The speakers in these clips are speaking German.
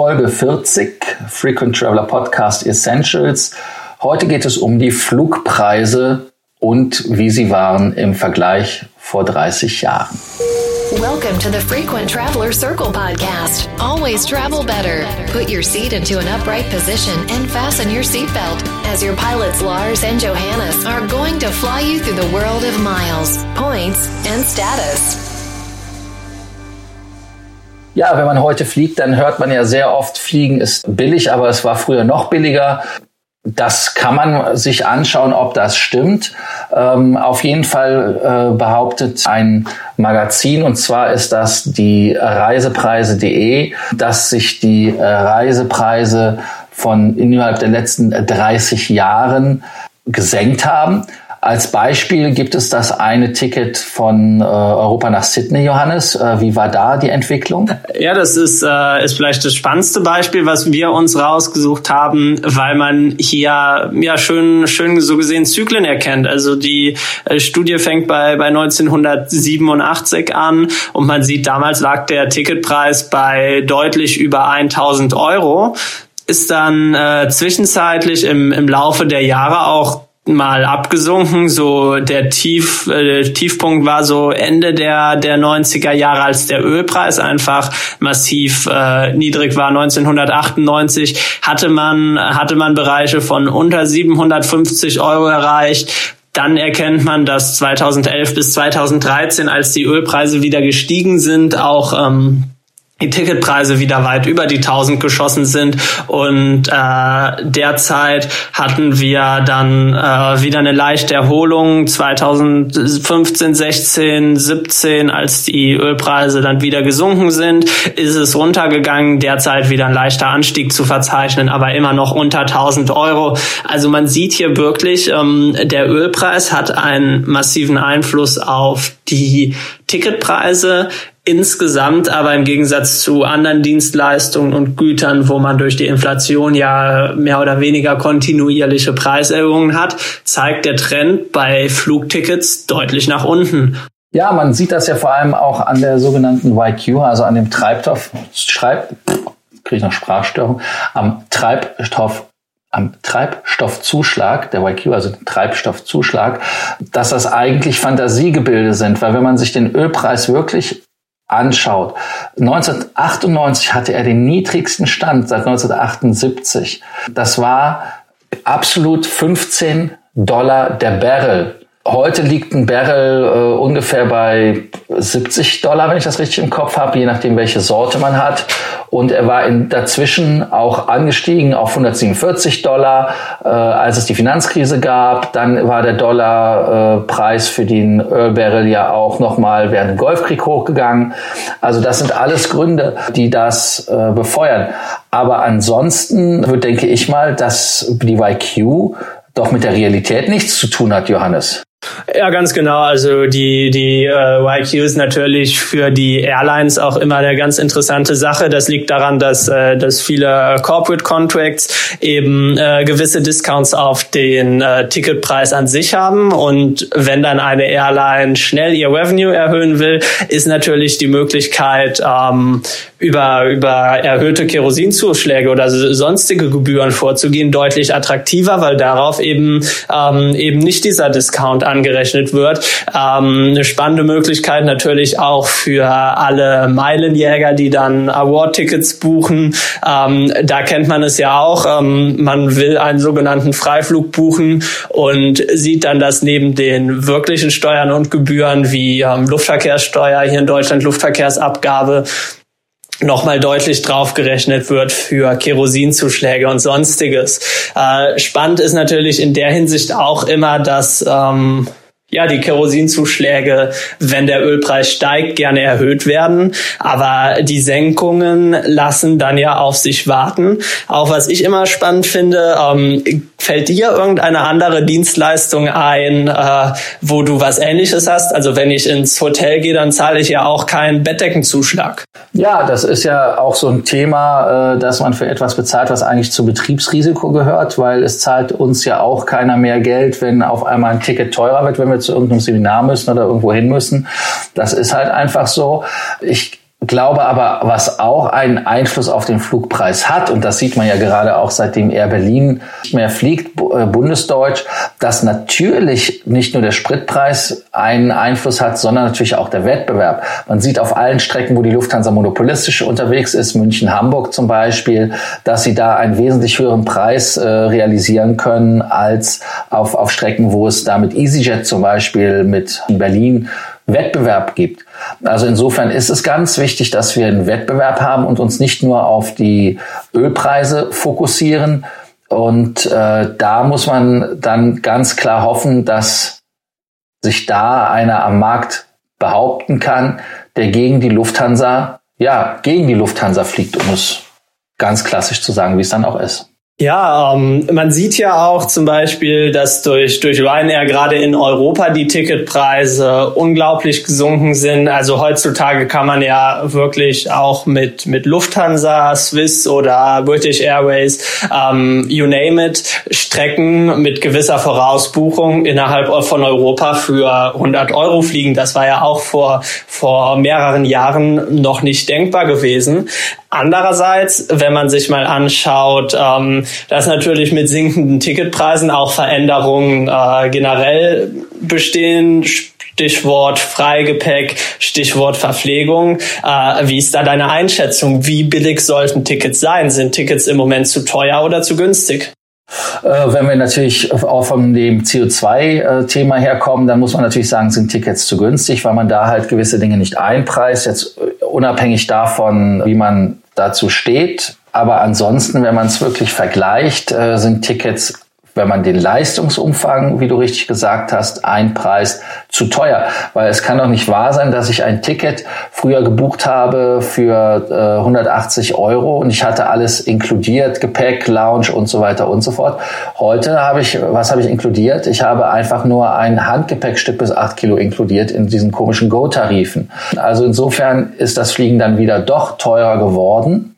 Folge 40, Frequent Traveler Podcast Essentials. Heute geht es um die Flugpreise und wie sie waren im Vergleich vor 30 Jahren. Welcome to the Frequent Traveler Circle podcast. Always travel better. Put your seat into an upright position and fasten your seatbelt as your pilots Lars and Johannes are going to fly you through the world of miles, points and status. Ja, wenn man heute fliegt, dann hört man ja sehr oft, Fliegen ist billig, aber es war früher noch billiger. Das kann man sich anschauen, ob das stimmt. Ähm, auf jeden Fall äh, behauptet ein Magazin, und zwar ist das die Reisepreise.de, dass sich die äh, Reisepreise von innerhalb der letzten 30 Jahren gesenkt haben. Als Beispiel gibt es das eine Ticket von äh, Europa nach Sydney, Johannes. Äh, wie war da die Entwicklung? Ja, das ist, äh, ist vielleicht das spannendste Beispiel, was wir uns rausgesucht haben, weil man hier ja schön, schön so gesehen Zyklen erkennt. Also die äh, Studie fängt bei, bei 1987 an und man sieht, damals lag der Ticketpreis bei deutlich über 1000 Euro ist dann äh, zwischenzeitlich im, im Laufe der Jahre auch mal abgesunken. So der Tief, äh, Tiefpunkt war so Ende der der 90er Jahre, als der Ölpreis einfach massiv äh, niedrig war. 1998 hatte man hatte man Bereiche von unter 750 Euro erreicht. Dann erkennt man, dass 2011 bis 2013, als die Ölpreise wieder gestiegen sind, auch ähm, die Ticketpreise wieder weit über die 1000 geschossen sind. Und äh, derzeit hatten wir dann äh, wieder eine leichte Erholung. 2015, 16, 17, als die Ölpreise dann wieder gesunken sind, ist es runtergegangen, derzeit wieder ein leichter Anstieg zu verzeichnen, aber immer noch unter 1000 Euro. Also man sieht hier wirklich, ähm, der Ölpreis hat einen massiven Einfluss auf die Ticketpreise insgesamt aber im Gegensatz zu anderen Dienstleistungen und Gütern, wo man durch die Inflation ja mehr oder weniger kontinuierliche Preiserhöhungen hat, zeigt der Trend bei Flugtickets deutlich nach unten. Ja, man sieht das ja vor allem auch an der sogenannten YQ, also an dem Treibstoff, Schreib, kriege ich noch Sprachstörung, am Treibstoff am Treibstoffzuschlag, der YQ, also den Treibstoffzuschlag, dass das eigentlich Fantasiegebilde sind, weil wenn man sich den Ölpreis wirklich anschaut. 1998 hatte er den niedrigsten Stand seit 1978. Das war absolut 15 Dollar der Barrel. Heute liegt ein Barrel äh, ungefähr bei 70 Dollar, wenn ich das richtig im Kopf habe, je nachdem, welche Sorte man hat. Und er war in, dazwischen auch angestiegen auf 147 Dollar, äh, als es die Finanzkrise gab. Dann war der Dollarpreis äh, für den Earl Barrel ja auch nochmal während dem Golfkrieg hochgegangen. Also das sind alles Gründe, die das äh, befeuern. Aber ansonsten denke ich mal, dass die YQ doch mit der Realität nichts zu tun hat, Johannes. Ja, ganz genau. Also die, die äh, YQ ist natürlich für die Airlines auch immer eine ganz interessante Sache. Das liegt daran, dass, äh, dass viele Corporate Contracts eben äh, gewisse Discounts auf den äh, Ticketpreis an sich haben. Und wenn dann eine Airline schnell ihr Revenue erhöhen will, ist natürlich die Möglichkeit, ähm, über, über erhöhte Kerosinzuschläge oder sonstige Gebühren vorzugehen, deutlich attraktiver, weil darauf eben, ähm, eben nicht dieser Discount angerechnet wird. Ähm, eine spannende Möglichkeit natürlich auch für alle Meilenjäger, die dann Award-Tickets buchen. Ähm, da kennt man es ja auch. Ähm, man will einen sogenannten Freiflug buchen und sieht dann, dass neben den wirklichen Steuern und Gebühren wie ähm, Luftverkehrssteuer hier in Deutschland Luftverkehrsabgabe nochmal deutlich draufgerechnet wird für Kerosinzuschläge und sonstiges. Äh, spannend ist natürlich in der Hinsicht auch immer, dass ähm, ja, die Kerosinzuschläge, wenn der Ölpreis steigt, gerne erhöht werden. Aber die Senkungen lassen dann ja auf sich warten. Auch was ich immer spannend finde, ähm, fällt dir irgendeine andere Dienstleistung ein, äh, wo du was ähnliches hast? Also wenn ich ins Hotel gehe, dann zahle ich ja auch keinen Bettdeckenzuschlag. Ja, das ist ja auch so ein Thema, äh, dass man für etwas bezahlt, was eigentlich zu Betriebsrisiko gehört, weil es zahlt uns ja auch keiner mehr Geld, wenn auf einmal ein Ticket teurer wird, wenn wir zu irgendeinem Seminar müssen oder irgendwo hin müssen. Das ist halt einfach so. Ich glaube aber, was auch einen Einfluss auf den Flugpreis hat, und das sieht man ja gerade auch seitdem Air Berlin nicht mehr fliegt, äh, bundesdeutsch, dass natürlich nicht nur der Spritpreis einen Einfluss hat, sondern natürlich auch der Wettbewerb. Man sieht auf allen Strecken, wo die Lufthansa monopolistisch unterwegs ist, München, Hamburg zum Beispiel, dass sie da einen wesentlich höheren Preis äh, realisieren können als auf, auf Strecken, wo es da mit EasyJet zum Beispiel mit Berlin Wettbewerb gibt. Also insofern ist es ganz wichtig, dass wir einen Wettbewerb haben und uns nicht nur auf die Ölpreise fokussieren. Und äh, da muss man dann ganz klar hoffen, dass sich da einer am Markt behaupten kann, der gegen die Lufthansa, ja, gegen die Lufthansa fliegt, um es ganz klassisch zu sagen, wie es dann auch ist. Ja, ähm, man sieht ja auch zum Beispiel, dass durch, durch Ryanair gerade in Europa die Ticketpreise unglaublich gesunken sind. Also heutzutage kann man ja wirklich auch mit, mit Lufthansa, Swiss oder British Airways, ähm, you name it, Strecken mit gewisser Vorausbuchung innerhalb von Europa für 100 Euro fliegen. Das war ja auch vor, vor mehreren Jahren noch nicht denkbar gewesen. Andererseits, wenn man sich mal anschaut, ähm, dass natürlich mit sinkenden Ticketpreisen auch Veränderungen äh, generell bestehen. Stichwort Freigepäck, Stichwort Verpflegung. Äh, wie ist da deine Einschätzung? Wie billig sollten Tickets sein? Sind Tickets im Moment zu teuer oder zu günstig? Äh, wenn wir natürlich auch von dem CO2-Thema herkommen, dann muss man natürlich sagen, sind Tickets zu günstig, weil man da halt gewisse Dinge nicht einpreist. Jetzt äh, unabhängig davon, wie man dazu steht. Aber ansonsten, wenn man es wirklich vergleicht, äh, sind Tickets wenn man den Leistungsumfang, wie du richtig gesagt hast, einpreist, zu teuer. Weil es kann doch nicht wahr sein, dass ich ein Ticket früher gebucht habe für äh, 180 Euro und ich hatte alles inkludiert, Gepäck, Lounge und so weiter und so fort. Heute habe ich, was habe ich inkludiert? Ich habe einfach nur ein Handgepäckstück bis 8 Kilo inkludiert in diesen komischen Go-Tarifen. Also insofern ist das Fliegen dann wieder doch teurer geworden.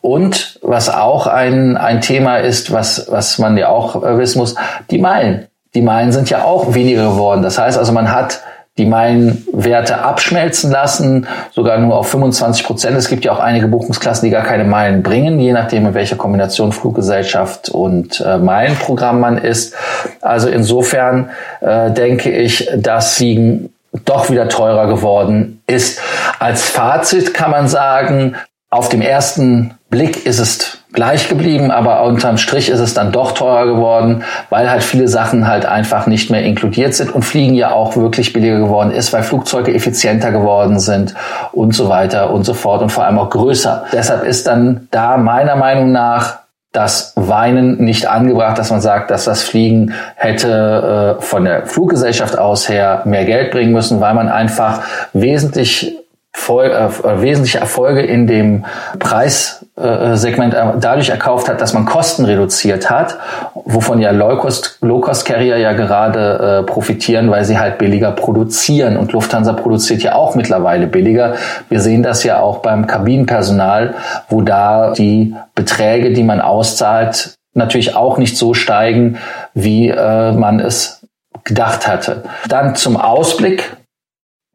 Und was auch ein, ein Thema ist, was, was man ja auch äh, wissen muss, die Meilen. Die Meilen sind ja auch weniger geworden. Das heißt also, man hat die Meilenwerte abschmelzen lassen, sogar nur auf 25 Prozent. Es gibt ja auch einige Buchungsklassen, die gar keine Meilen bringen, je nachdem, in welcher Kombination Fluggesellschaft und äh, Meilenprogramm man ist. Also insofern äh, denke ich, dass Fliegen doch wieder teurer geworden ist. Als Fazit kann man sagen, auf dem ersten Blick ist es gleich geblieben, aber unterm Strich ist es dann doch teurer geworden, weil halt viele Sachen halt einfach nicht mehr inkludiert sind und Fliegen ja auch wirklich billiger geworden ist, weil Flugzeuge effizienter geworden sind und so weiter und so fort und vor allem auch größer. Deshalb ist dann da meiner Meinung nach das Weinen nicht angebracht, dass man sagt, dass das Fliegen hätte äh, von der Fluggesellschaft aus her mehr Geld bringen müssen, weil man einfach wesentlich Voll, äh, wesentliche Erfolge in dem Preissegment äh, dadurch erkauft hat, dass man Kosten reduziert hat, wovon ja Low-Cost-Carrier ja gerade äh, profitieren, weil sie halt billiger produzieren. Und Lufthansa produziert ja auch mittlerweile billiger. Wir sehen das ja auch beim Kabinenpersonal, wo da die Beträge, die man auszahlt, natürlich auch nicht so steigen, wie äh, man es gedacht hatte. Dann zum Ausblick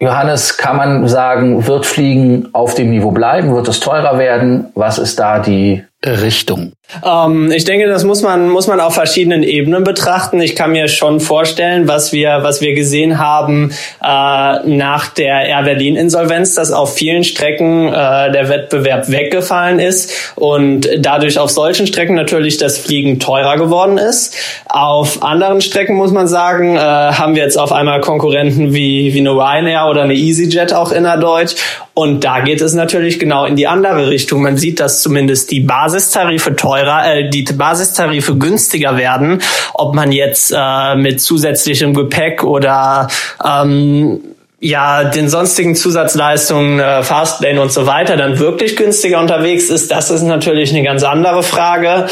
Johannes, kann man sagen, wird Fliegen auf dem Niveau bleiben? Wird es teurer werden? Was ist da die Richtung? Ähm, ich denke, das muss man, muss man auf verschiedenen Ebenen betrachten. Ich kann mir schon vorstellen, was wir, was wir gesehen haben äh, nach der Air Berlin Insolvenz, dass auf vielen Strecken äh, der Wettbewerb weggefallen ist und dadurch auf solchen Strecken natürlich das Fliegen teurer geworden ist. Auf anderen Strecken muss man sagen, äh, haben wir jetzt auf einmal Konkurrenten wie, wie eine Ryanair oder eine EasyJet auch innerdeutsch und da geht es natürlich genau in die andere Richtung. Man sieht, dass zumindest die Basistarife teurer, äh, die Basistarife günstiger werden. Ob man jetzt äh, mit zusätzlichem Gepäck oder ähm, ja, den sonstigen Zusatzleistungen, äh, Fastlane und so weiter, dann wirklich günstiger unterwegs ist, das ist natürlich eine ganz andere Frage.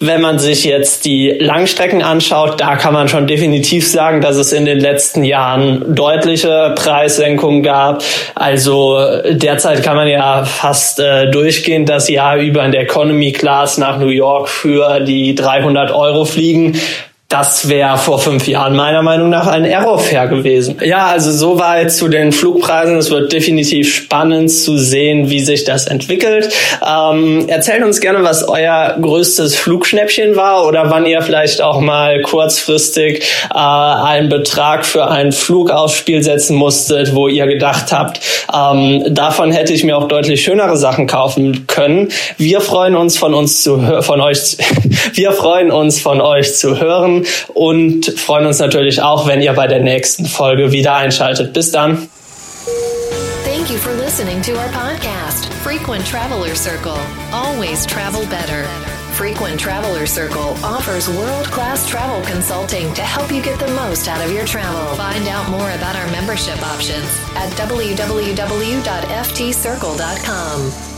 Wenn man sich jetzt die Langstrecken anschaut, da kann man schon definitiv sagen, dass es in den letzten Jahren deutliche Preissenkungen gab. Also derzeit kann man ja fast äh, durchgehend das Jahr über in der Economy Class nach New York für die 300 Euro fliegen. Das wäre vor fünf Jahren meiner Meinung nach ein Error-Fair gewesen. Ja, also soweit zu den Flugpreisen. Es wird definitiv spannend zu sehen, wie sich das entwickelt. Ähm, erzählt uns gerne, was euer größtes Flugschnäppchen war oder wann ihr vielleicht auch mal kurzfristig äh, einen Betrag für einen Flug aufs Spiel setzen musstet, wo ihr gedacht habt, ähm, davon hätte ich mir auch deutlich schönere Sachen kaufen können. Wir freuen uns von uns zu von euch, wir freuen uns von euch zu hören und freuen uns natürlich auch, wenn ihr bei der nächsten Folge wieder einschaltet. Bis dann. Thank you for listening to our podcast, Frequent Traveler Circle. Always travel better. Frequent Traveler Circle offers world class travel consulting to help you get the most out of your travel. Find out more about our membership options at www.ftcircle.com.